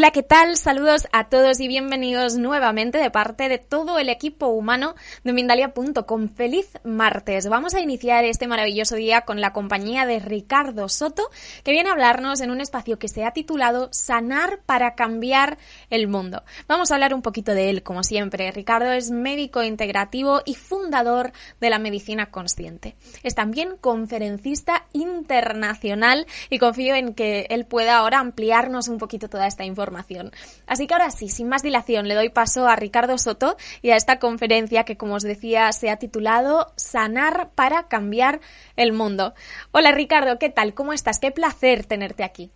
Hola, ¿qué tal? Saludos a todos y bienvenidos nuevamente de parte de todo el equipo humano de Mindalia.com. Feliz martes. Vamos a iniciar este maravilloso día con la compañía de Ricardo Soto, que viene a hablarnos en un espacio que se ha titulado Sanar para cambiar el mundo. Vamos a hablar un poquito de él, como siempre. Ricardo es médico integrativo y fundador de la medicina consciente. Es también conferencista internacional y confío en que él pueda ahora ampliarnos un poquito toda esta información Así que ahora sí, sin más dilación, le doy paso a Ricardo Soto y a esta conferencia que, como os decía, se ha titulado Sanar para cambiar el mundo. Hola Ricardo, ¿qué tal? ¿Cómo estás? Qué placer tenerte aquí.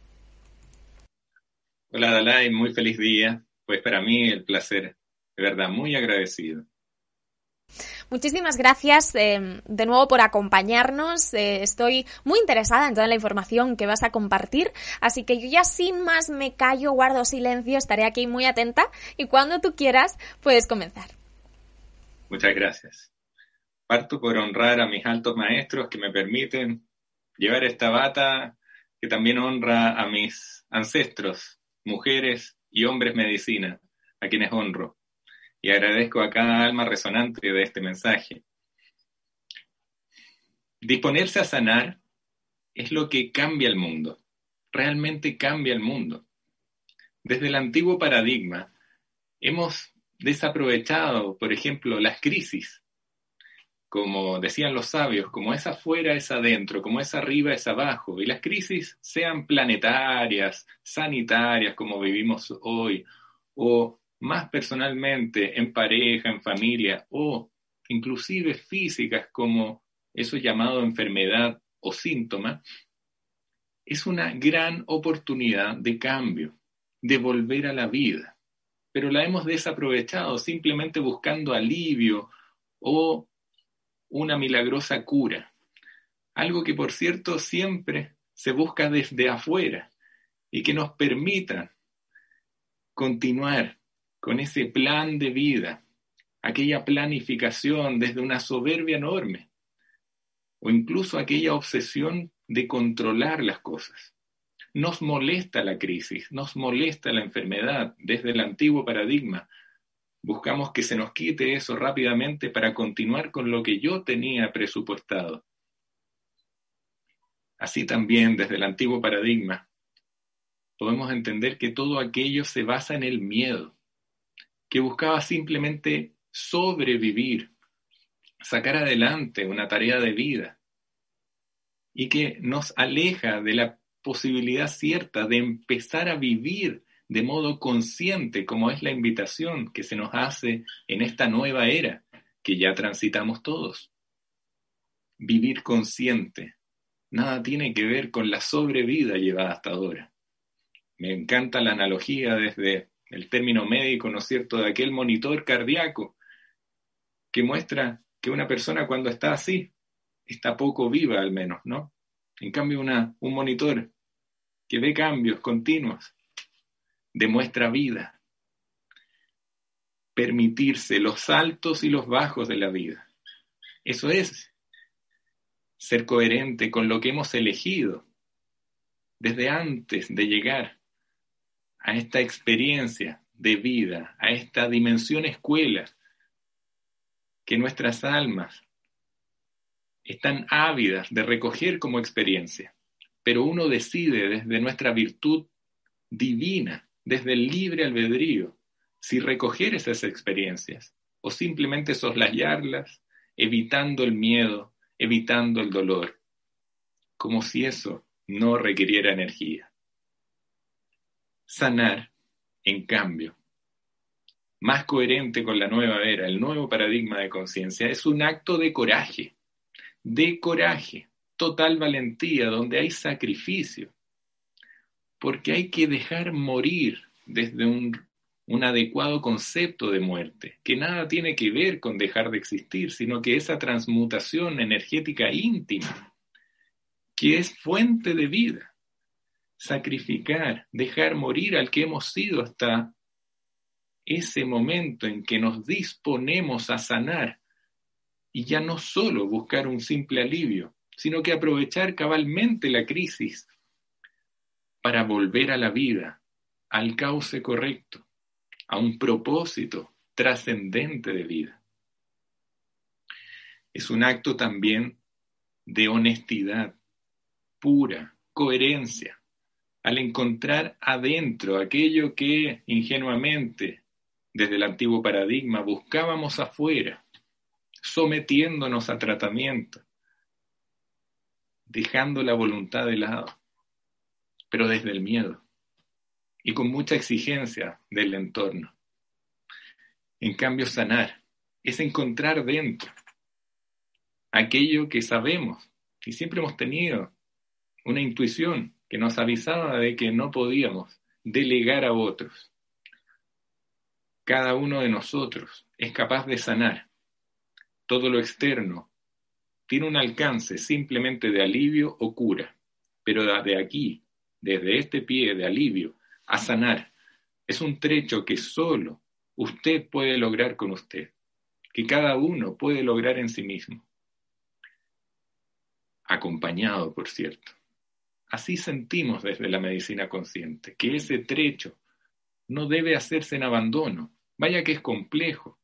Hola Dalai, muy feliz día. Pues para mí el placer, de verdad, muy agradecido. Muchísimas gracias eh, de nuevo por acompañarnos. Eh, estoy muy interesada en toda la información que vas a compartir, así que yo ya sin más me callo, guardo silencio, estaré aquí muy atenta y cuando tú quieras puedes comenzar. Muchas gracias. Parto por honrar a mis altos maestros que me permiten llevar esta bata que también honra a mis ancestros, mujeres y hombres medicina, a quienes honro y agradezco a cada alma resonante de este mensaje. Disponerse a sanar es lo que cambia el mundo, realmente cambia el mundo. Desde el antiguo paradigma hemos desaprovechado, por ejemplo, las crisis, como decían los sabios, como es afuera es adentro, como es arriba es abajo, y las crisis sean planetarias, sanitarias, como vivimos hoy, o más personalmente, en pareja, en familia o inclusive físicas como eso llamado enfermedad o síntoma, es una gran oportunidad de cambio, de volver a la vida. Pero la hemos desaprovechado simplemente buscando alivio o una milagrosa cura. Algo que, por cierto, siempre se busca desde afuera y que nos permita continuar con ese plan de vida, aquella planificación desde una soberbia enorme, o incluso aquella obsesión de controlar las cosas. Nos molesta la crisis, nos molesta la enfermedad desde el antiguo paradigma. Buscamos que se nos quite eso rápidamente para continuar con lo que yo tenía presupuestado. Así también desde el antiguo paradigma podemos entender que todo aquello se basa en el miedo que buscaba simplemente sobrevivir, sacar adelante una tarea de vida y que nos aleja de la posibilidad cierta de empezar a vivir de modo consciente, como es la invitación que se nos hace en esta nueva era que ya transitamos todos. Vivir consciente. Nada tiene que ver con la sobrevida llevada hasta ahora. Me encanta la analogía desde el término médico, ¿no es cierto?, de aquel monitor cardíaco que muestra que una persona cuando está así está poco viva al menos, ¿no? En cambio, una, un monitor que ve cambios continuos demuestra vida. Permitirse los altos y los bajos de la vida. Eso es ser coherente con lo que hemos elegido desde antes de llegar a esta experiencia de vida, a esta dimensión escuela que nuestras almas están ávidas de recoger como experiencia. Pero uno decide desde nuestra virtud divina, desde el libre albedrío, si recoger esas experiencias o simplemente soslayarlas, evitando el miedo, evitando el dolor. como si eso no requiriera energía. Sanar, en cambio, más coherente con la nueva era, el nuevo paradigma de conciencia, es un acto de coraje, de coraje, total valentía, donde hay sacrificio, porque hay que dejar morir desde un, un, adecuado concepto de muerte, que nada tiene que ver con dejar de existir, sino que esa transmutación energética íntima, que es fuente de vida, sacrificar, dejar morir al que hemos sido hasta ese momento en que nos disponemos a sanar y ya no solo buscar un simple alivio, sino que aprovechar cabalmente la crisis para volver a la vida, al cauce correcto, a un propósito trascendente de vida. Es un acto también de honestidad pura, coherencia, al encontrar adentro aquello que ingenuamente desde el antiguo paradigma buscábamos afuera, sometiéndonos a tratamiento, dejando la voluntad de lado, pero desde el miedo y con mucha exigencia del entorno. En cambio, sanar es encontrar dentro aquello que sabemos y siempre hemos tenido, una intuición que nos avisaba de que no podíamos delegar a otros cada uno de nosotros es capaz de sanar. Todo lo externo tiene un alcance simplemente de alivio o cura, pero de aquí, desde este pie de alivio a sanar, es un trecho que solo usted puede lograr con usted, que cada uno puede lograr en sí mismo. Acompañado, por cierto. Así sentimos desde la medicina consciente, que ese trecho no debe hacerse en abandono, Vaya que es complejo,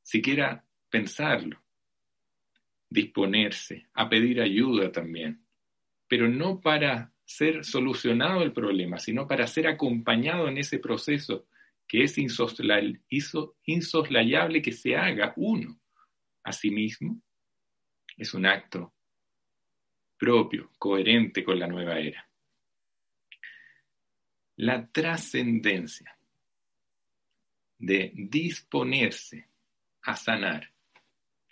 siquiera pensarlo, disponerse a pedir ayuda también, pero no para ser solucionado el problema, sino para ser acompañado en ese proceso que es insoslayable que se haga uno a sí mismo, es un acto propio, coherente con la nueva era. La trascendencia de disponerse a sanar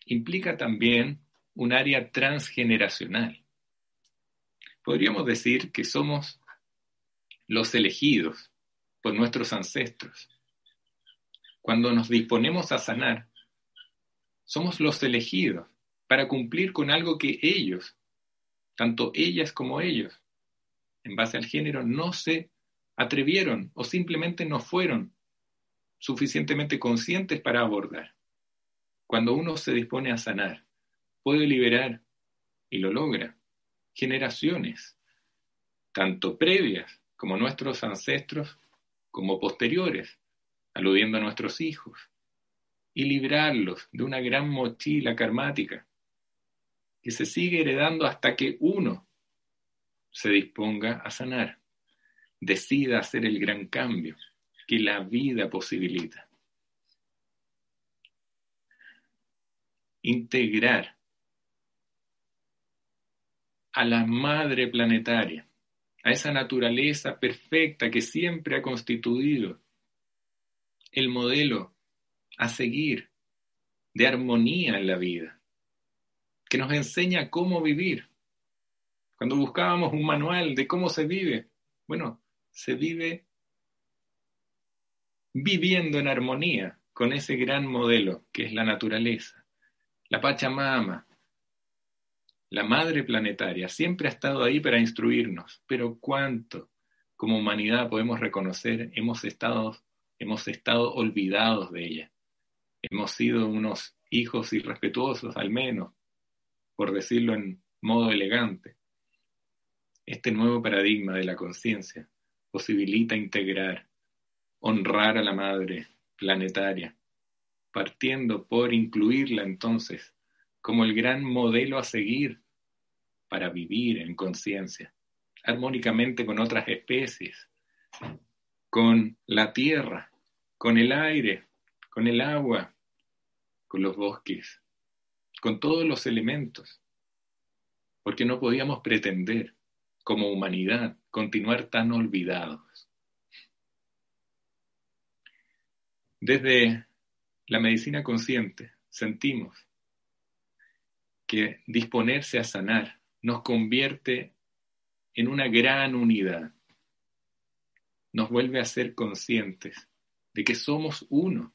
implica también un área transgeneracional. Podríamos decir que somos los elegidos por nuestros ancestros. Cuando nos disponemos a sanar, somos los elegidos para cumplir con algo que ellos, tanto ellas como ellos, en base al género, no se atrevieron o simplemente no fueron suficientemente conscientes para abordar. Cuando uno se dispone a sanar, puede liberar, y lo logra, generaciones, tanto previas como nuestros ancestros, como posteriores, aludiendo a nuestros hijos, y librarlos de una gran mochila karmática que se sigue heredando hasta que uno se disponga a sanar, decida hacer el gran cambio que la vida posibilita. Integrar a la madre planetaria, a esa naturaleza perfecta que siempre ha constituido el modelo a seguir de armonía en la vida, que nos enseña cómo vivir. Cuando buscábamos un manual de cómo se vive, bueno, se vive viviendo en armonía con ese gran modelo que es la naturaleza. La Pachamama, la madre planetaria, siempre ha estado ahí para instruirnos, pero cuánto como humanidad podemos reconocer hemos estado, hemos estado olvidados de ella. Hemos sido unos hijos irrespetuosos, al menos, por decirlo en modo elegante. Este nuevo paradigma de la conciencia posibilita integrar honrar a la madre planetaria, partiendo por incluirla entonces como el gran modelo a seguir para vivir en conciencia, armónicamente con otras especies, con la tierra, con el aire, con el agua, con los bosques, con todos los elementos. porque no podíamos pretender, como humanidad, continuar tan olvidados. Desde la medicina consciente sentimos que disponerse a sanar nos convierte en una gran unidad, nos vuelve a ser conscientes de que somos uno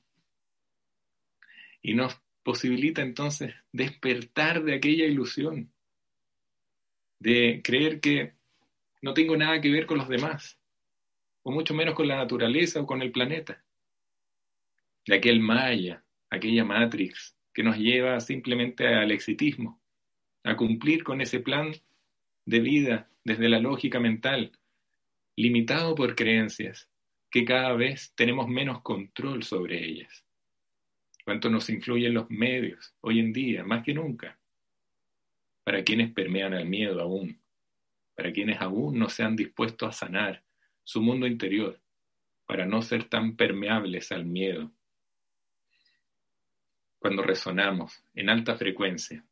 y nos posibilita entonces despertar de aquella ilusión, de creer que no tengo nada que ver con los demás, o mucho menos con la naturaleza o con el planeta, de aquel maya, aquella matrix que nos lleva simplemente al exitismo, a cumplir con ese plan de vida desde la lógica mental, limitado por creencias, que cada vez tenemos menos control sobre ellas. Cuánto nos influyen los medios hoy en día, más que nunca, para quienes permean al miedo aún, para quienes aún no se han dispuesto a sanar su mundo interior, para no ser tan permeables al miedo. Cuando resonamos en alta frecuencia,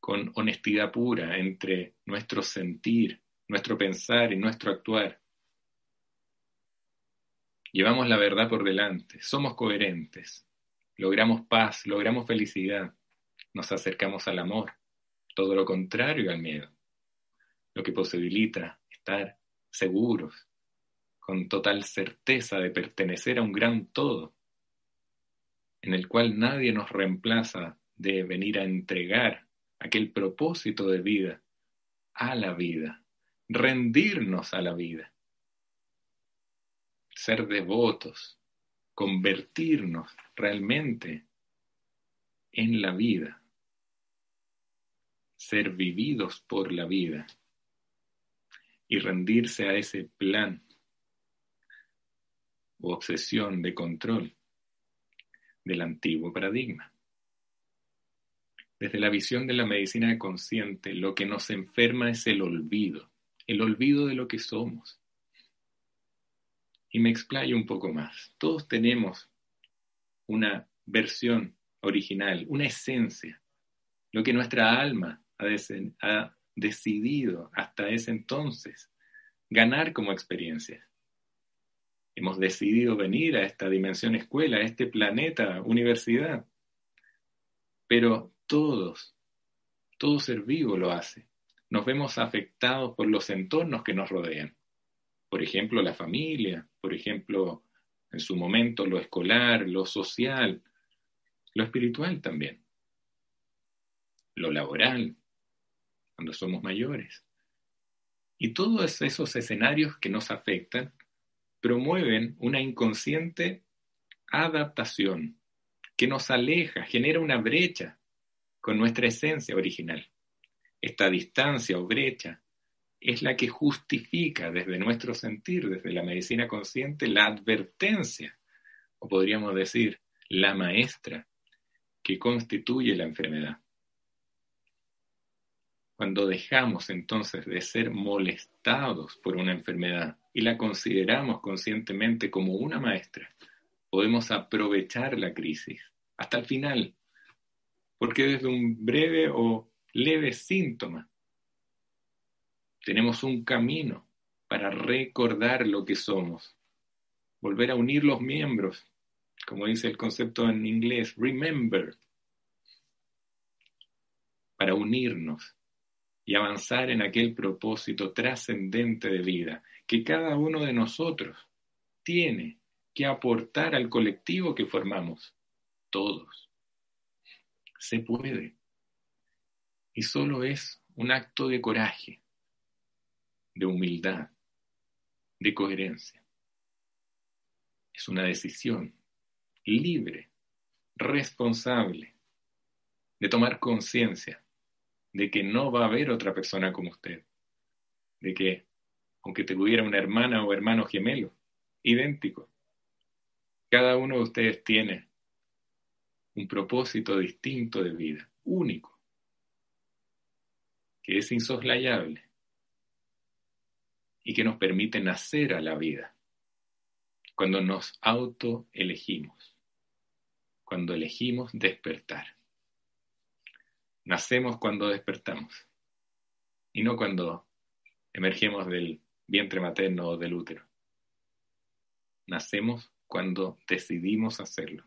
con honestidad pura entre nuestro sentir, nuestro pensar y nuestro actuar, llevamos la verdad por delante, somos coherentes, logramos paz, logramos felicidad, nos acercamos al amor, todo lo contrario al miedo, lo que posibilita estar seguros, con total certeza de pertenecer a un gran todo, en el cual nadie nos reemplaza de venir a entregar aquel propósito de vida a la vida, rendirnos a la vida, ser devotos, convertirnos realmente en la vida, ser vividos por la vida y rendirse a ese plan o obsesión de control del antiguo paradigma. Desde la visión de la medicina consciente, lo que nos enferma es el olvido, el olvido de lo que somos, y me explayo un poco más. Todos tenemos una versión original, una esencia, lo que nuestra alma ha, decidido hasta ese entonces ganar como experiencia. Hemos decidido venir a esta dimensión escuela, a este planeta, universidad. Pero todos, todo ser vivo lo hace. Nos vemos afectados por los entornos que nos rodean por ejemplo, la familia, por ejemplo, en su momento lo escolar, lo social, lo espiritual también, lo laboral, cuando somos mayores. Y todos esos escenarios que nos afectan promueven una inconsciente adaptación que nos aleja, genera una brecha con nuestra esencia original. Esta distancia o brecha es la que justifica desde nuestro sentir, desde la medicina consciente, la advertencia, o podríamos decir, la maestra que constituye la enfermedad. Cuando dejamos entonces de ser molestados por una enfermedad y la consideramos conscientemente como una maestra, podemos aprovechar la crisis hasta el final, porque desde un breve o leve síntoma tenemos un camino para recordar lo que somos, volver a unir los miembros, como dice el concepto en inglés, remember, para unirnos y avanzar en aquel propósito trascendente de vida que cada uno de nosotros tiene que aportar al colectivo que formamos, todos. Se puede. Y solo es un acto de coraje, de humildad, de coherencia. Es una decisión libre, responsable, de tomar conciencia de que no va a haber otra persona como usted, de que aunque tuviera una hermana o hermano gemelo, idéntico, cada uno de ustedes tiene un propósito distinto de vida, único, que es insoslayable y que nos permite nacer a la vida. Cuando nos autoelegimos, cuando elegimos despertar. Nacemos cuando despertamos. y no cuando emergemos del vientre materno o del útero. Nacemos cuando decidimos hacerlo,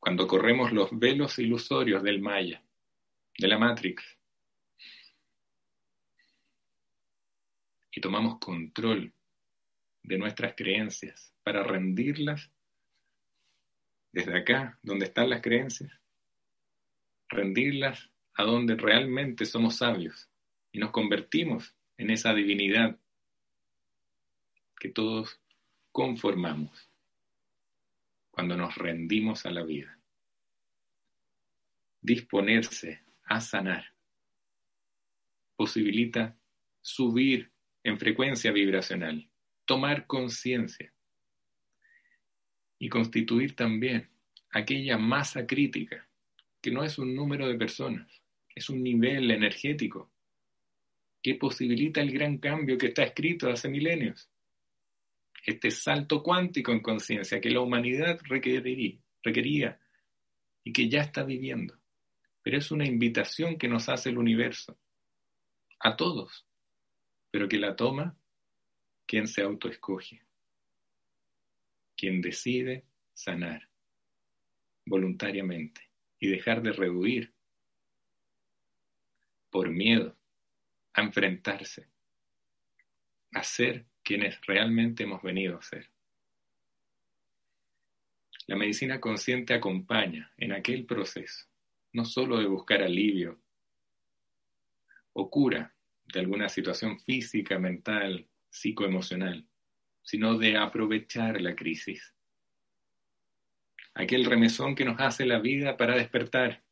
cuando corremos los velos ilusorios del Maya, de la Matrix, y tomamos control de nuestras creencias para rendirlas desde acá, donde están las creencias, rendirlas a donde realmente somos sabios y nos convertimos en esa divinidad que todos conformamos cuando nos rendimos a la vida. Disponerse a sanar posibilita subir en frecuencia vibracional, tomar conciencia y constituir también aquella masa crítica que no es un número de personas, es un nivel energético que posibilita el gran cambio que está escrito hace milenios. Este salto cuántico en conciencia que la humanidad requeriría, requería y que ya está viviendo. Pero es una invitación que nos hace el universo, a todos, pero que la toma quien se autoescoge, quien decide sanar voluntariamente y dejar de rehuir por miedo a enfrentarse, a ser quienes realmente hemos venido a ser. La medicina consciente acompaña en aquel proceso, no solo de buscar alivio o cura de alguna situación física, mental, psicoemocional, sino de aprovechar la crisis. Aquel remesón que nos hace la vida para despertar,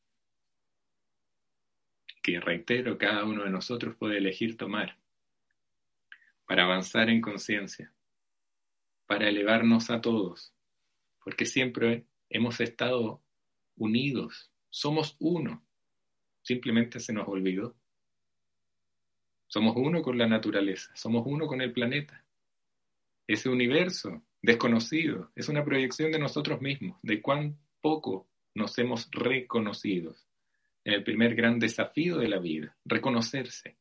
que reitero, cada uno de nosotros puede elegir tomar para avanzar en conciencia, para elevarnos a todos, porque siempre hemos estado unidos, somos uno, simplemente se nos olvidó. Somos uno con la naturaleza, somos uno con el planeta. Ese universo desconocido es una proyección de nosotros mismos, de cuán poco nos hemos reconocido en el primer gran desafío de la vida, reconocerse.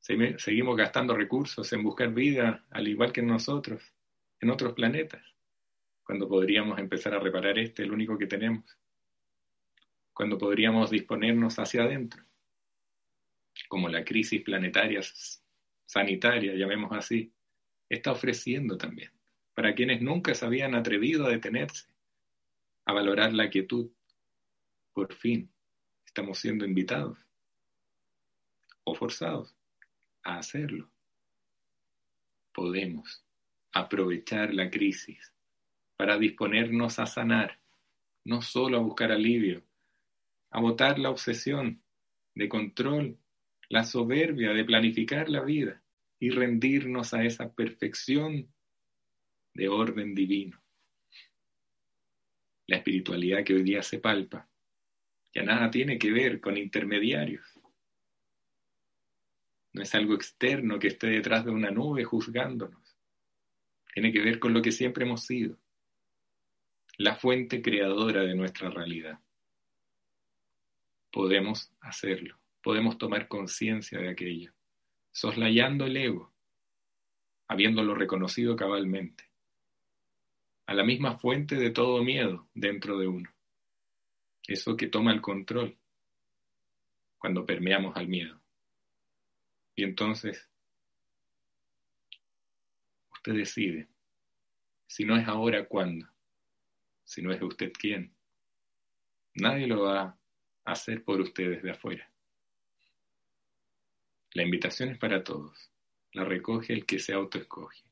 Seguimos gastando recursos en buscar vida, al igual que nosotros, en otros planetas, cuando podríamos empezar a reparar este, el único que tenemos, cuando podríamos disponernos hacia adentro, como la crisis planetaria sanitaria, llamemos así, está ofreciendo también, para quienes nunca se habían atrevido a detenerse, a valorar la quietud, por fin estamos siendo invitados o forzados a hacerlo. Podemos aprovechar la crisis para disponernos a sanar, no solo a buscar alivio, a botar la obsesión de control, la soberbia de planificar la vida y rendirnos a esa perfección de orden divino. La espiritualidad que hoy día se palpa ya nada tiene que ver con intermediarios. No es algo externo que esté detrás de una nube juzgándonos. Tiene que ver con lo que siempre hemos sido, la fuente creadora de nuestra realidad. Podemos hacerlo, podemos tomar conciencia de aquello, soslayando el ego, habiéndolo reconocido cabalmente, a la misma fuente de todo miedo dentro de uno eso que toma el control cuando permeamos al miedo. Y entonces, usted decide, si no es ahora, ¿cuándo? Si no es usted, ¿quién? Nadie lo va a hacer por usted desde afuera. La invitación es para todos. La recoge el que se autoescoge.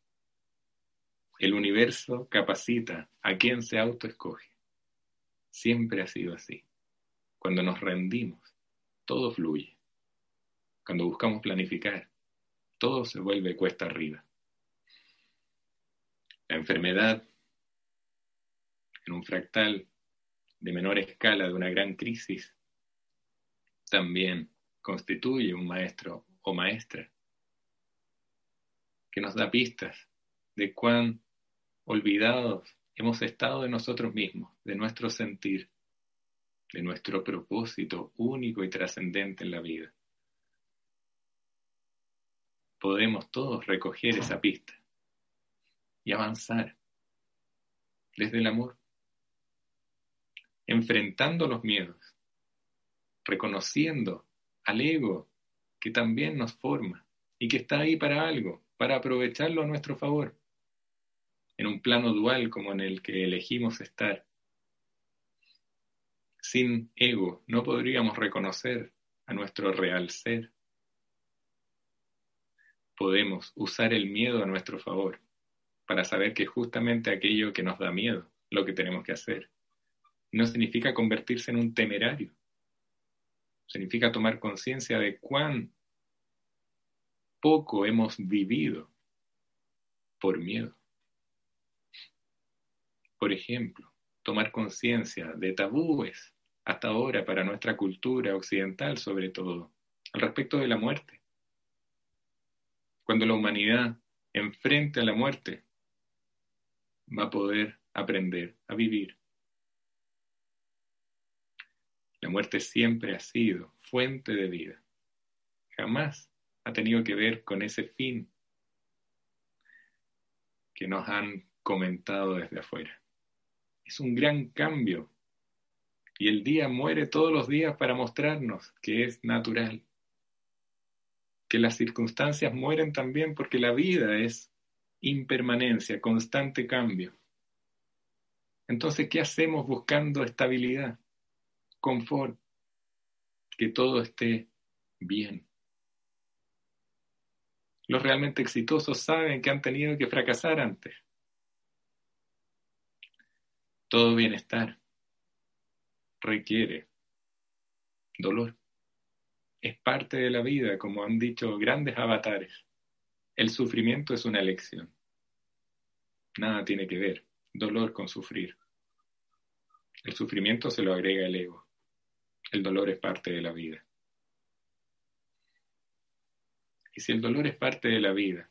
El universo capacita a quien se autoescoge. Siempre ha sido así. Cuando nos rendimos, todo fluye. Cuando buscamos planificar, todo se vuelve cuesta arriba. La enfermedad, en un fractal de menor escala de una gran crisis, también constituye un maestro o maestra que nos da pistas de cuán olvidados hemos estado de nosotros mismos, de nuestro sentir, de nuestro propósito único y trascendente en la vida. Podemos todos recoger esa pista y avanzar desde el amor, enfrentando los miedos, reconociendo al ego que también nos forma y que está ahí para algo, para aprovecharlo a nuestro favor, en un plano dual como en el que elegimos estar sin ego no podríamos reconocer a nuestro real ser. Podemos usar el miedo a nuestro favor para saber que justamente aquello que nos da miedo, lo que tenemos que hacer, no significa convertirse en un temerario. Significa tomar conciencia de cuán poco hemos vivido por miedo. Por ejemplo, tomar conciencia de tabúes hasta ahora para nuestra cultura occidental sobre todo, al respecto de la muerte. Cuando la humanidad enfrente a la muerte, va a poder aprender a vivir. La muerte siempre ha sido fuente de vida. Jamás ha tenido que ver con ese fin que nos han comentado desde afuera es un gran cambio. Y el día muere todos los días para mostrarnos que es natural. Que las circunstancias mueren también porque la vida es impermanencia, constante cambio. Entonces, ¿qué hacemos buscando estabilidad, confort, que todo esté bien? Los realmente exitosos saben que han tenido que fracasar antes todo bienestar requiere dolor. Es parte de la vida, como han dicho grandes avatares. El sufrimiento es una elección. Nada tiene que ver dolor con sufrir. El sufrimiento se lo agrega el ego. El dolor es parte de la vida. Y si el dolor es parte de la vida,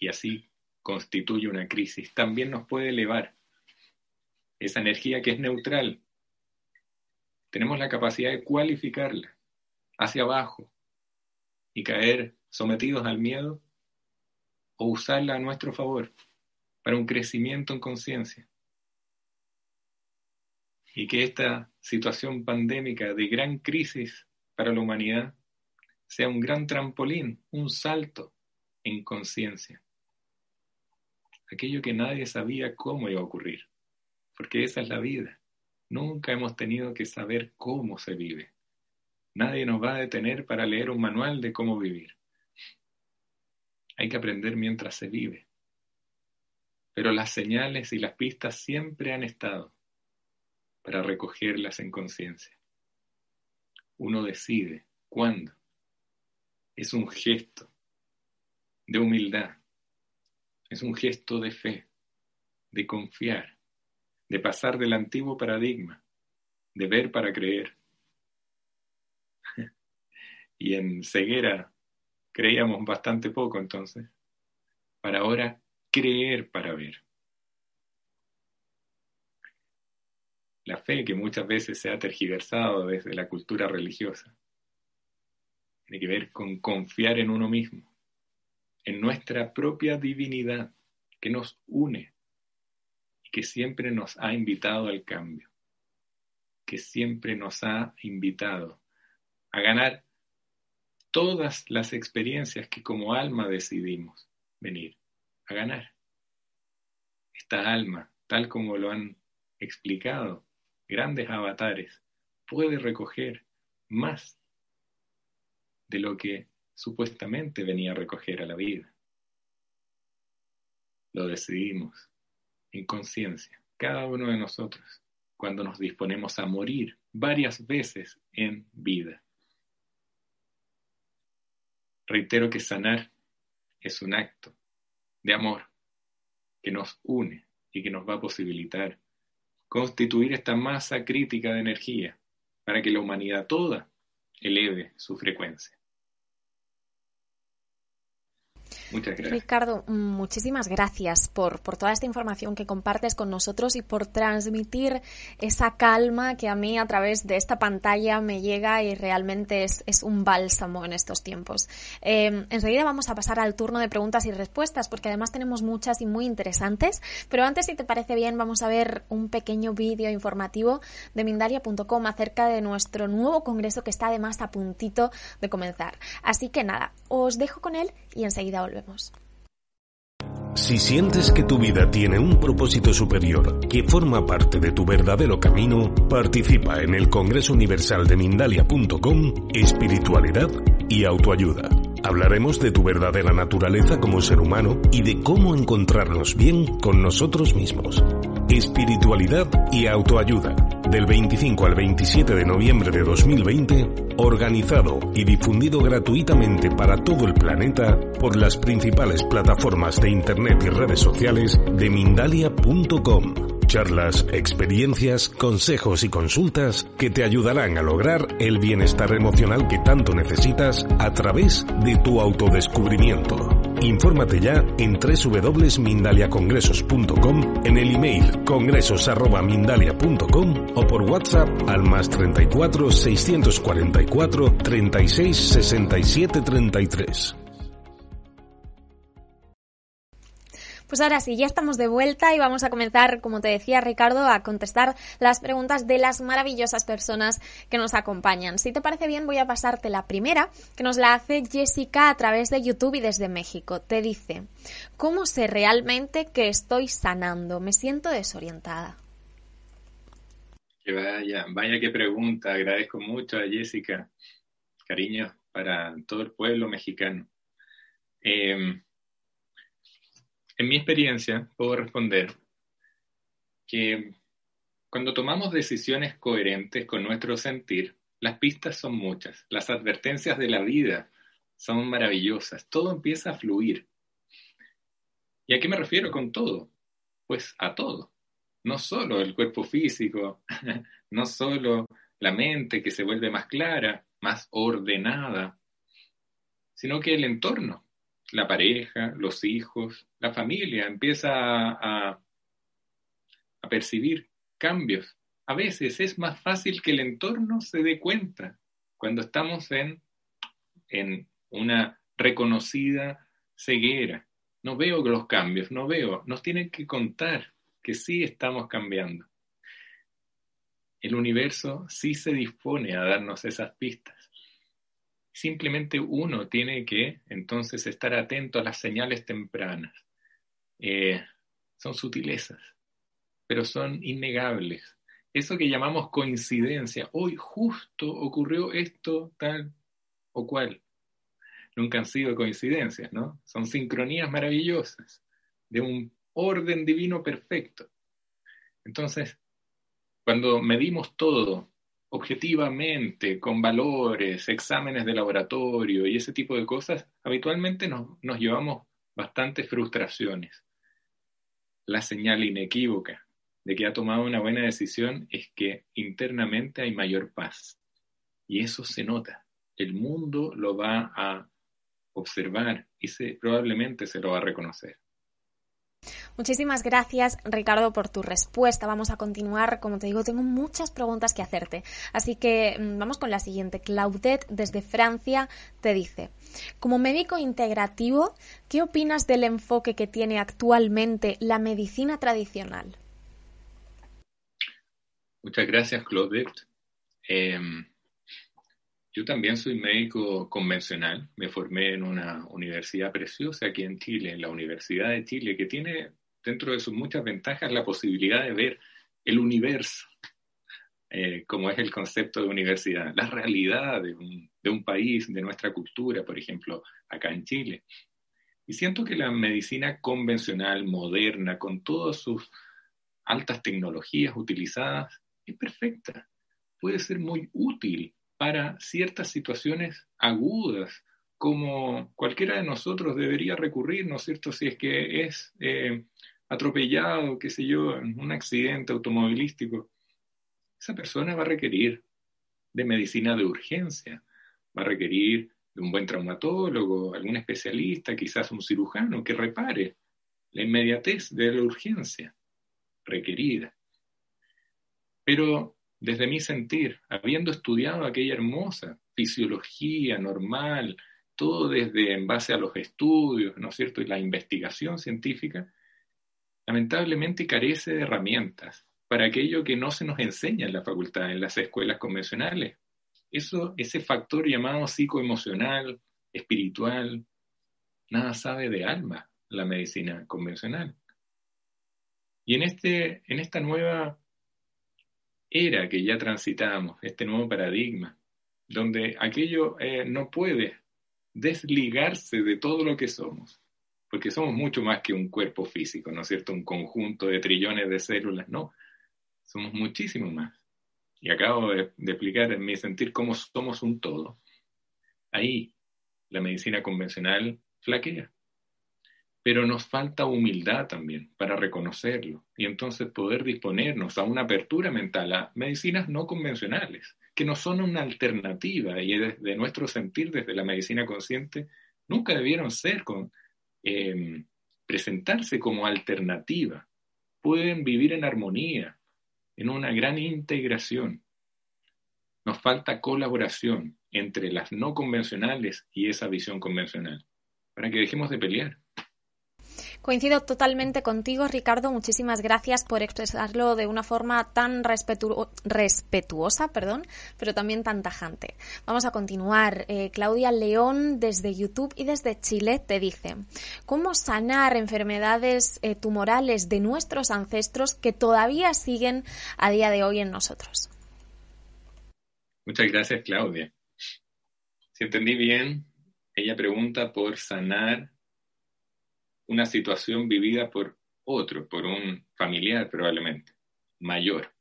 y así constituye una crisis, también nos puede elevar esa energía que es neutral, tenemos la capacidad de cualificarla hacia abajo y caer sometidos al miedo o usarla a nuestro favor para un crecimiento en conciencia. Y que esta situación pandémica de gran crisis para la humanidad sea un gran trampolín, un salto en conciencia. Aquello que nadie sabía cómo iba a ocurrir porque esa es la vida. Nunca hemos tenido que saber cómo se vive. Nadie nos va a detener para leer un manual de cómo vivir. Hay que aprender mientras se vive. Pero las señales y las pistas siempre han estado para recogerlas en conciencia. Uno decide cuándo. Es un gesto de humildad. Es un gesto de fe, de confiar de pasar del antiguo paradigma, de ver para creer. y en ceguera creíamos bastante poco entonces, para ahora creer para ver. La fe que muchas veces se ha tergiversado desde la cultura religiosa tiene que ver con confiar en uno mismo, en nuestra propia divinidad que nos une que siempre nos ha invitado al cambio, que siempre nos ha invitado a ganar todas las experiencias que como alma decidimos venir a ganar. Esta alma, tal como lo han explicado grandes avatares, puede recoger más de lo que supuestamente venía a recoger a la vida. Lo decidimos en conciencia, cada uno de nosotros, cuando nos disponemos a morir varias veces en vida. Reitero que sanar es un acto de amor que nos une y que nos va a posibilitar constituir esta masa crítica de energía para que la humanidad toda eleve su frecuencia. Muchas gracias. Ricardo, muchísimas gracias por, por toda esta información que compartes con nosotros y por transmitir esa calma que a mí a través de esta pantalla me llega y realmente es, es un bálsamo en estos tiempos. Eh, enseguida vamos a pasar al turno de preguntas y respuestas porque además tenemos muchas y muy interesantes, pero antes si te parece bien vamos a ver un pequeño vídeo informativo de Mindalia.com acerca de nuestro nuevo congreso que está además a puntito de comenzar. Así que nada, os dejo con él y enseguida Si sientes que tu vida tiene un propósito superior que forma parte de tu verdadero camino, participa en el Congreso Universal de Mindalia.com Espiritualidad y Autoayuda. Hablaremos de tu verdadera naturaleza como ser humano y de cómo encontrarnos bien con nosotros mismos. Espiritualidad y Autoayuda del 25 al 27 de noviembre de 2020, organizado y difundido gratuitamente para todo el planeta por las principales plataformas de Internet y redes sociales de Mindalia.com. Charlas, experiencias, consejos y consultas que te ayudarán a lograr el bienestar emocional que tanto necesitas a través de tu autodescubrimiento. Infórmate ya en www.mindaliacongresos.com, en el email congresos.mindalia.com o por WhatsApp al más 34 644 36 67 33. Pues ahora sí, ya estamos de vuelta y vamos a comenzar, como te decía Ricardo, a contestar las preguntas de las maravillosas personas que nos acompañan. Si te parece bien, voy a pasarte la primera, que nos la hace Jessica a través de YouTube y desde México. Te dice, ¿cómo sé realmente que estoy sanando? Me siento desorientada. Que vaya, vaya qué pregunta. Agradezco mucho a Jessica. Cariño para todo el pueblo mexicano. Eh, en mi experiencia, puedo responder que cuando tomamos decisiones coherentes con nuestro sentir, las pistas son muchas, las advertencias de la vida son maravillosas, todo empieza a fluir. ¿Y a qué me refiero con todo? Pues a todo, no solo el cuerpo físico, no solo la mente que se vuelve más clara, más ordenada, sino que el entorno, la pareja, los hijos, la familia empieza a, percibir cambios. A veces es más fácil que el entorno se dé cuenta cuando estamos en, en una reconocida ceguera. No veo los cambios, no veo. Nos tienen que contar que sí estamos cambiando. El universo sí se dispone a darnos esas pistas. Simplemente uno tiene que entonces estar atento a las señales tempranas. Eh, son sutilezas, pero son innegables. Eso que llamamos coincidencia, hoy justo ocurrió esto tal o cual. Nunca han sido coincidencias, ¿no? Son sincronías maravillosas de un orden divino perfecto. Entonces, cuando medimos todo objetivamente, con valores, exámenes de laboratorio y ese tipo de cosas, habitualmente nos, nos llevamos bastantes frustraciones. La señal inequívoca de que ha tomado una buena decisión es que internamente hay mayor paz. Y eso se nota. El mundo lo va a observar y se, probablemente se lo va a reconocer. Muchísimas gracias, Ricardo, por tu respuesta. Vamos a continuar. Como te digo, tengo muchas preguntas que hacerte. Así que mm, vamos con la siguiente. Claudette, desde Francia, te dice, como médico integrativo, ¿qué opinas del enfoque que tiene actualmente la medicina tradicional? Muchas gracias, Claudette. Em, yo también soy médico convencional. Me formé en una universidad preciosa aquí en Chile, en la Universidad de Chile, que tiene dentro de sus muchas ventajas la posibilidad de ver el universo, eh, como es el concepto de universidad, la realidad de un, de un país, de nuestra cultura, por ejemplo, acá en Chile. Y siento que la medicina convencional, moderna, con todas sus altas tecnologías utilizadas, es perfecta. Puede ser muy útil para ciertas situaciones agudas, como cualquiera de nosotros debería recurrir, ¿no es cierto? Si es que es eh, atropellado, qué sé yo, en un accidente automovilístico, esa persona va a requerir de medicina de urgencia, va a requerir de un buen traumatólogo, algún especialista, quizás un cirujano que repare la inmediatez de la urgencia requerida. Pero desde mi sentir, habiendo estudiado aquella hermosa fisiología normal, todo desde en base a los estudios, ¿no es cierto? Y la investigación científica, lamentablemente carece de herramientas para aquello que no se nos enseña en la facultad, en las escuelas convencionales. Eso, ese factor llamado psicoemocional, espiritual, nada sabe de alma la medicina convencional. Y en, este, en esta nueva era que ya transitamos, este nuevo paradigma, donde aquello eh, no puede desligarse de todo lo que somos, porque somos mucho más que un cuerpo físico, ¿no es cierto? Un conjunto de trillones de células, no, somos muchísimo más. Y acabo de, de explicar en mi sentir cómo somos un todo. Ahí la medicina convencional flaquea pero nos falta humildad también para reconocerlo y entonces poder disponernos a una apertura mental a medicinas no convencionales, que no son una alternativa y desde nuestro sentir, desde la medicina consciente, nunca debieron ser con, em, presentarse como alternativa. Pueden vivir en armonía, en una gran integración. Nos falta colaboración entre las no convencionales y esa visión convencional, para que dejemos de pelear. Coincido totalmente contigo, Ricardo. Muchísimas gracias por expresarlo de una forma tan respetuosa, perdón, pero también tan tajante. Vamos a continuar. Eh, Claudia León, desde YouTube y desde Chile, te dice, ¿cómo sanar enfermedades eh, tumorales de nuestros ancestros que todavía siguen a día de hoy en nosotros? Muchas gracias, Claudia. Si entendí bien, ella pregunta por sanar una situación vivida por otro, por un familiar probablemente, mayor.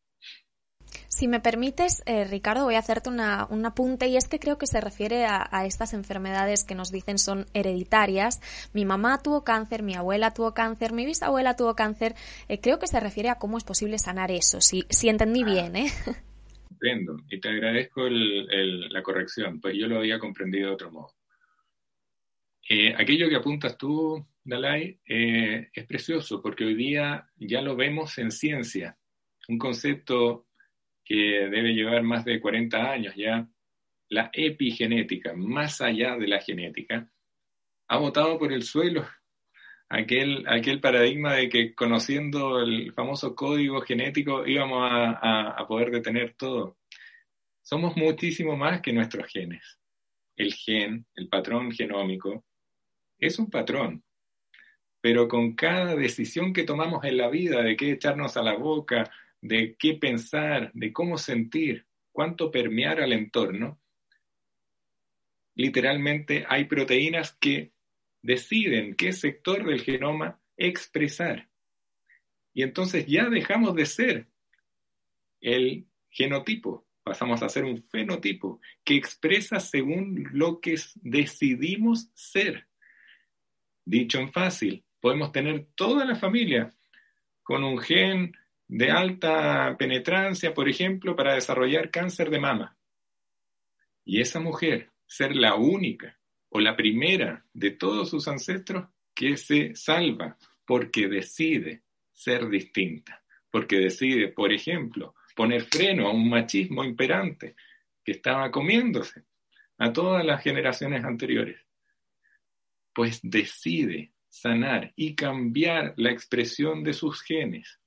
Si me permites, eh, Ricardo, voy a hacerte una, un apunte y es que creo que se refiere a, estas enfermedades que nos dicen son hereditarias. Mi mamá tuvo cáncer, mi abuela tuvo cáncer, mi bisabuela tuvo cáncer. Eh, creo que se refiere a cómo es posible sanar eso, si, si entendí bien. ¿eh? Entiendo, y te agradezco la corrección, pues yo lo había comprendido de otro modo. Eh, aquello que apuntas tú, Dalai, eh, es precioso porque hoy día ya lo vemos en ciencia, un concepto que debe llevar más de 40 años ya, la epigenética, más allá de la genética, ha votado por el suelo aquel, aquel paradigma de que conociendo el famoso código genético íbamos a, a poder detener todo. Somos muchísimo más que nuestros genes. El gen, el patrón genómico, es un patrón, pero con cada decisión que tomamos en la vida, de qué echarnos a la boca, de qué pensar, de cómo sentir, cuánto permear al entorno, literalmente hay proteínas que deciden qué sector del genoma expresar. Y entonces ya dejamos de ser el genotipo, pasamos a ser un fenotipo que expresa según lo que decidimos ser. Dicho en fácil, podemos tener toda la familia con un gen de alta penetrancia, por ejemplo, para desarrollar cáncer de mama. Y esa mujer ser la única o la primera de todos sus ancestros que se salva porque decide ser distinta, porque decide, por ejemplo, poner freno a un machismo imperante que estaba comiéndose a todas las generaciones anteriores pues decide sanar y cambiar la expresión de sus genes.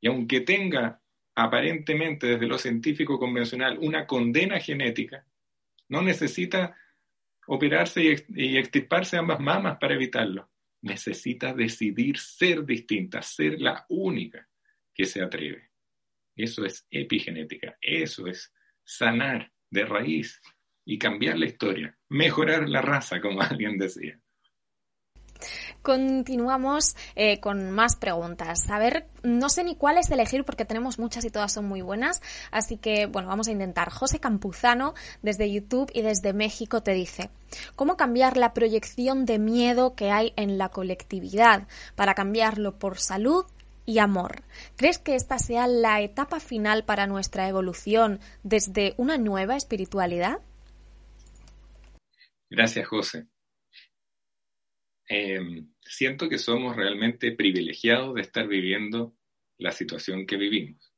Y aunque tenga aparentemente desde lo científico convencional una condena genética, no necesita operarse y, extirparse ambas mamas para evitarlo. Necesita decidir ser distinta, ser la única que se atreve. Eso es epigenética, eso es sanar de raíz y cambiar la historia, mejorar la raza, como alguien decía. Continuamos eh, con más preguntas. A ver, no sé ni cuáles elegir porque tenemos muchas y todas son muy buenas. Así que, bueno, vamos a intentar. José Campuzano, desde YouTube y desde México, te dice, ¿cómo cambiar la proyección de miedo que hay en la colectividad para cambiarlo por salud y amor. ¿Crees que esta sea la etapa final para nuestra evolución desde una nueva espiritualidad? Gracias, José. Em, siento que somos realmente privilegiados de estar viviendo la situación que vivimos.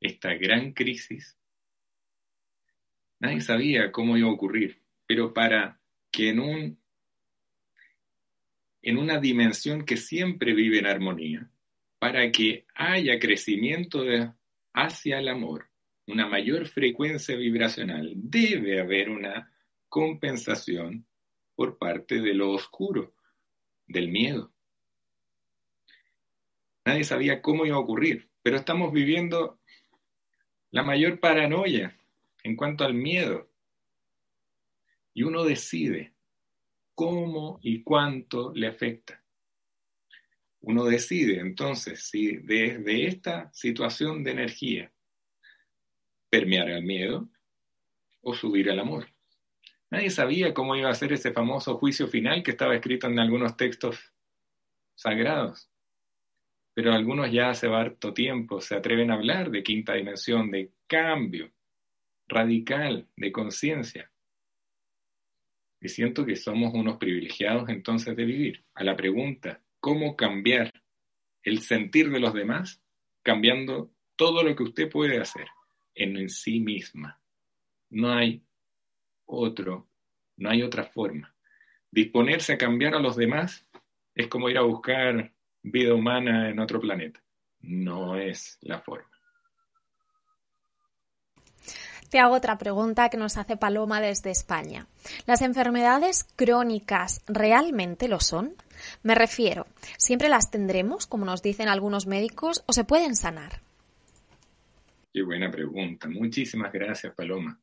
Esta gran crisis, nadie sabía cómo iba a ocurrir, pero para que en, un, en una dimensión que siempre vive en armonía, para que haya crecimiento hacia el amor, una mayor frecuencia vibracional, debe haber una compensación por parte de lo oscuro, del miedo. Nadie sabía cómo iba a ocurrir, pero estamos viviendo la mayor paranoia en cuanto al miedo. Y uno decide cómo y cuánto le afecta. Uno decide entonces si desde esta situación de energía permear el miedo o subir al amor. Nadie sabía cómo iba a ser ese famoso juicio final que estaba escrito en algunos textos sagrados. Pero algunos ya hace harto tiempo se atreven a hablar de quinta dimensión, de cambio radical de conciencia. Y siento que somos unos privilegiados entonces de vivir. A la pregunta, ¿cómo cambiar el sentir de los demás? Cambiando todo lo que usted puede hacer en sí misma. No hay otro, no hay otra forma. Disponerse a cambiar a los demás es como ir a buscar vida humana en otro planeta. No es la forma. Te hago otra pregunta que nos hace Paloma desde España. ¿Las enfermedades crónicas realmente lo son? Me refiero, ¿siempre las tendremos, como nos dicen algunos médicos, o se pueden sanar? Qué buena pregunta. Muchísimas gracias, Paloma.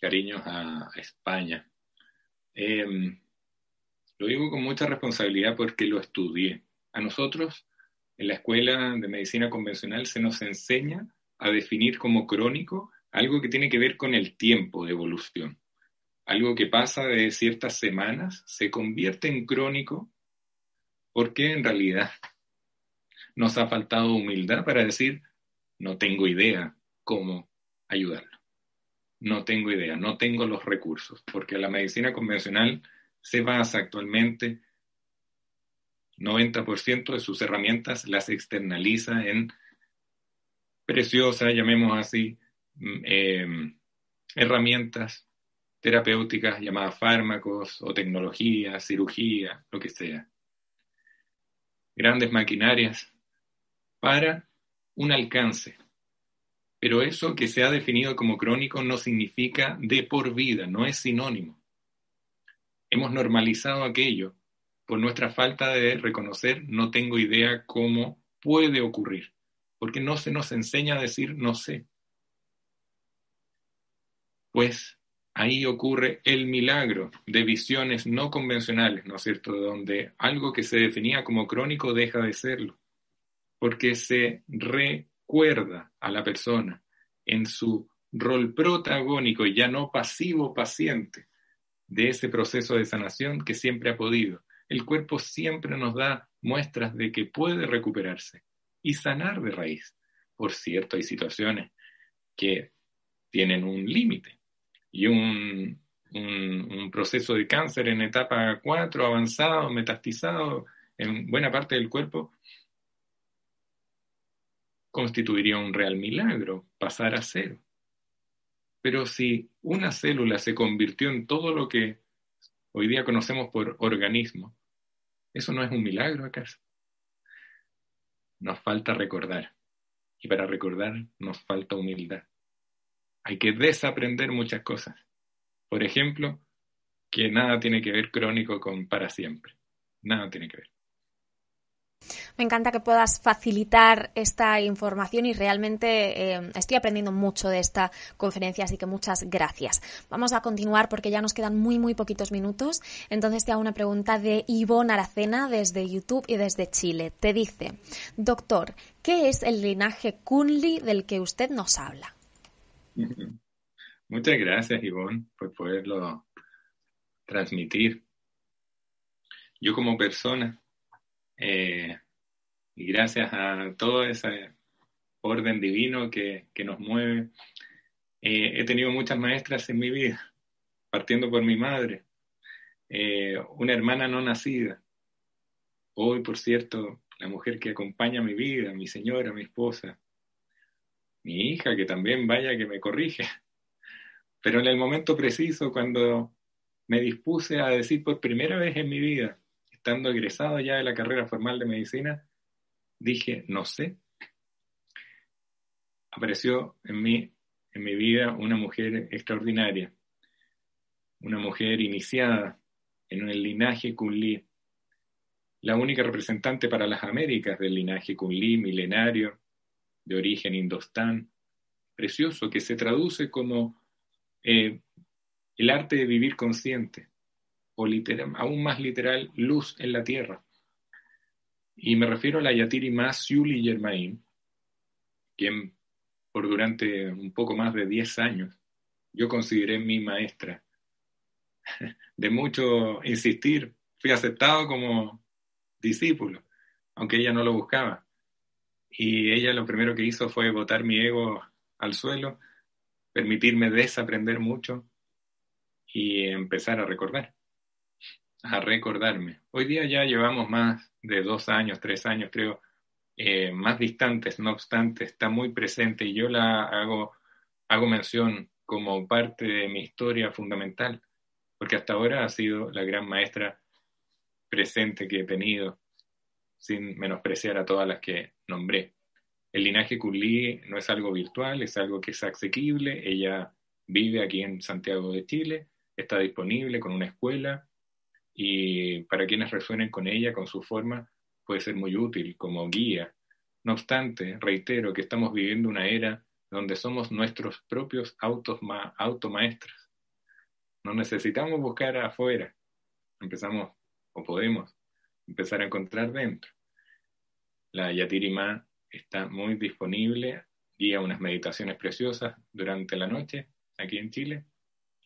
Cariños a, España. Em, lo digo con mucha responsabilidad porque lo estudié. A nosotros, en la escuela de medicina convencional, se nos enseña a definir como crónico algo que tiene que ver con el tiempo de evolución. Algo que pasa de ciertas semanas se convierte en crónico porque en realidad nos ha faltado humildad para decir, no tengo idea cómo ayudarlo. No tengo idea, no tengo los recursos, porque la medicina convencional se basa actualmente, 90% de sus herramientas las externaliza en preciosas, llamemos así, mm, em, herramientas terapéuticas llamadas fármacos o tecnología, cirugía, lo que sea. Grandes maquinarias para un alcance. Pero eso que se ha definido como crónico no significa de por vida, no es sinónimo. Hemos normalizado aquello por nuestra falta de reconocer, no tengo idea cómo puede ocurrir, porque no se nos enseña a decir no sé. Pues ahí ocurre el milagro de visiones no convencionales, ¿no es cierto?, donde algo que se definía como crónico deja de serlo porque se recuerda a la persona en su rol protagónico y ya no pasivo paciente de ese proceso de sanación que siempre ha podido. El cuerpo siempre nos da muestras de que puede recuperarse y sanar de raíz. Por cierto, hay situaciones que tienen un límite y un, un, proceso de cáncer en etapa 4 avanzado, metastizado en buena parte del cuerpo, constituiría un real milagro, pasar a cero. Pero si una célula se convirtió en todo lo que hoy día conocemos por organismo, ¿eso no es un milagro acaso? Nos falta recordar. Y para recordar nos falta humildad. Hay que desaprender muchas cosas. Por ejemplo, que nada tiene que ver crónico con para siempre. Nada tiene que ver. Me encanta que puedas facilitar esta información y realmente eh, estoy aprendiendo mucho de esta conferencia, así que muchas gracias. Vamos a continuar porque ya nos quedan muy, muy poquitos minutos. Entonces te hago una pregunta de Ivonne Aracena desde YouTube y desde Chile. Te dice, doctor, ¿qué es el linaje Kunli del que usted nos habla? Muchas gracias, Ivonne, por poderlo transmitir. Yo como persona eh, y gracias a todo ese orden divino que, nos mueve, eh, he tenido muchas maestras en mi vida. partiendo por mi madre, eh, una hermana no nacida. Hoy, por cierto, la mujer que acompaña mi vida, mi señora, mi esposa, mi hija, que también vaya que me corrige. Pero en el momento preciso, cuando me dispuse a decir por primera vez en mi vida, estando egresado ya de la carrera formal de medicina, dije, no sé. Apareció en mí, en mi vida, una mujer extraordinaria, una mujer iniciada en el linaje Kunli, la única representante para las Américas del linaje Kunli milenario, de origen indostán, precioso, que se traduce como eh, el arte de vivir consciente, o literal, aún más literal, luz en la tierra. Y me refiero a la Yatiri más Yuli Germain, quien por durante un poco más de 10 años yo consideré mi maestra. De mucho insistir, fui aceptado como discípulo, aunque ella no lo buscaba. Y ella lo primero que hizo fue botar mi ego al suelo, permitirme desaprender mucho y empezar a recordar, a recordarme. Hoy día ya llevamos más de dos años, tres años creo, eh, más distantes, no obstante, está muy presente y yo la hago, hago mención como parte de mi historia fundamental, porque hasta ahora ha sido la gran maestra presente que he tenido, sin menospreciar a todas las que nombré. El linaje Curlí no es algo virtual, es algo que es asequible. Ella vive aquí en Santiago de Chile, está disponible con una escuela y para quienes resuenen con ella, con su forma, puede ser muy útil como guía. No obstante, reitero que estamos viviendo una era donde somos nuestros propios autos automaestros. No necesitamos buscar afuera, empezamos o podemos empezar a encontrar dentro. La Yatirima está muy disponible, guía unas meditaciones preciosas durante la noche aquí en Chile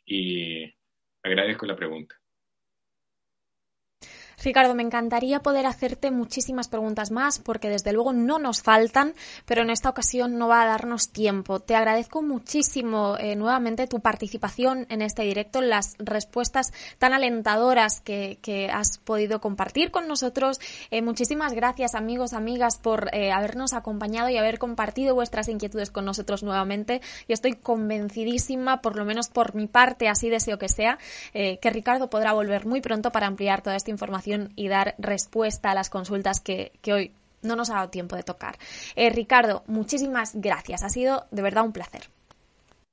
y agradezco la pregunta. Ricardo, me encantaría poder hacerte muchísimas preguntas más porque desde luego no nos faltan, pero en esta ocasión no va a darnos tiempo. Te agradezco muchísimo eh, nuevamente tu participación en este directo, las respuestas tan alentadoras que, has podido compartir con nosotros. Eh, muchísimas gracias amigos, amigas por eh, habernos acompañado y haber compartido vuestras inquietudes con nosotros nuevamente. Y estoy convencidísima, por lo menos por mi parte, así deseo que sea, que Ricardo podrá volver muy pronto para ampliar toda esta información y dar respuesta a las consultas que, hoy no nos ha dado tiempo de tocar. Eh, Ricardo, muchísimas gracias. Ha sido de verdad un placer.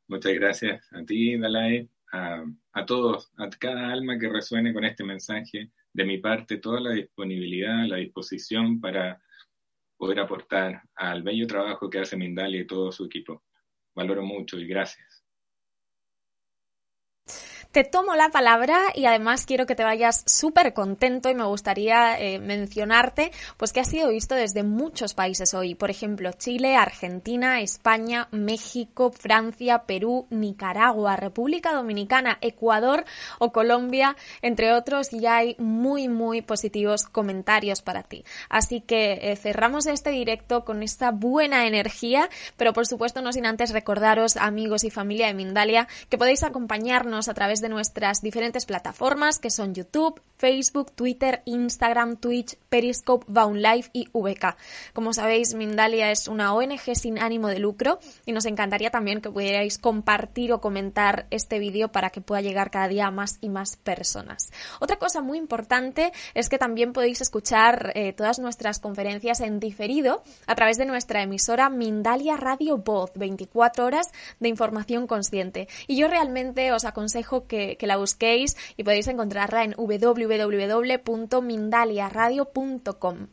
Muchas gracias a ti, Dalai, a, a todos, a cada alma que resuene con este mensaje. De mi parte, toda la disponibilidad, la disposición para poder aportar al bello trabajo que hace Mindalia y todo su equipo. Valoro mucho y gracias. Te tomo la palabra y además quiero que te vayas súper contento y me gustaría eh, mencionarte pues que ha sido visto desde muchos países hoy. Por ejemplo, Chile, Argentina, España, México, Francia, Perú, Nicaragua, República Dominicana, Ecuador o Colombia, entre otros, y hay muy, muy positivos comentarios para ti. Así que eh, cerramos este directo con esta buena energía, pero por supuesto no sin antes recordaros, amigos y familia de Mindalia, que podéis acompañarnos a través de nuestras diferentes plataformas que son YouTube, Facebook, Twitter, Instagram, Twitch, Periscope, Bound Live y VK. Como sabéis, Mindalia es una ONG sin ánimo de lucro y nos encantaría también que pudierais compartir o comentar este vídeo para que pueda llegar cada día a más y más personas. Otra cosa muy importante es que también podéis escuchar eh, todas nuestras conferencias en diferido a través de nuestra emisora Mindalia Radio Voz, 24 horas de información consciente. Y yo realmente os aconsejo que, la busquéis y podéis encontrarla en www.mindaliaradio.com.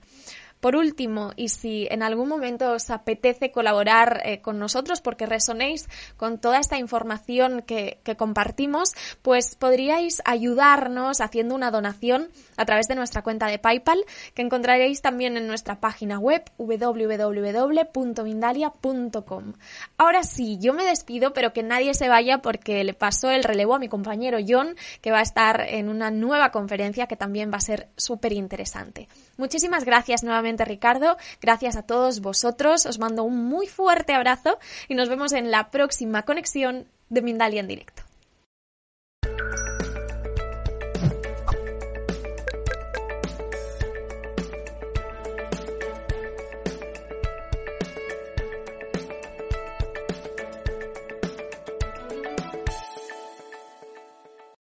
Por último, y si en algún momento os apetece colaborar eh, con nosotros porque resonéis con toda esta información que, compartimos, pues podríais ayudarnos haciendo una donación a través de nuestra cuenta de PayPal, que encontraréis también en nuestra página web www.mindalia.com. Ahora sí, yo me despido, pero que nadie se vaya porque le pasó el relevo a mi compañero John, que va a estar en una nueva conferencia que también va a ser súper interesante. Muchísimas gracias nuevamente Ricardo, gracias a todos vosotros, os mando un muy fuerte abrazo y nos vemos en la próxima conexión de Mindalia en directo.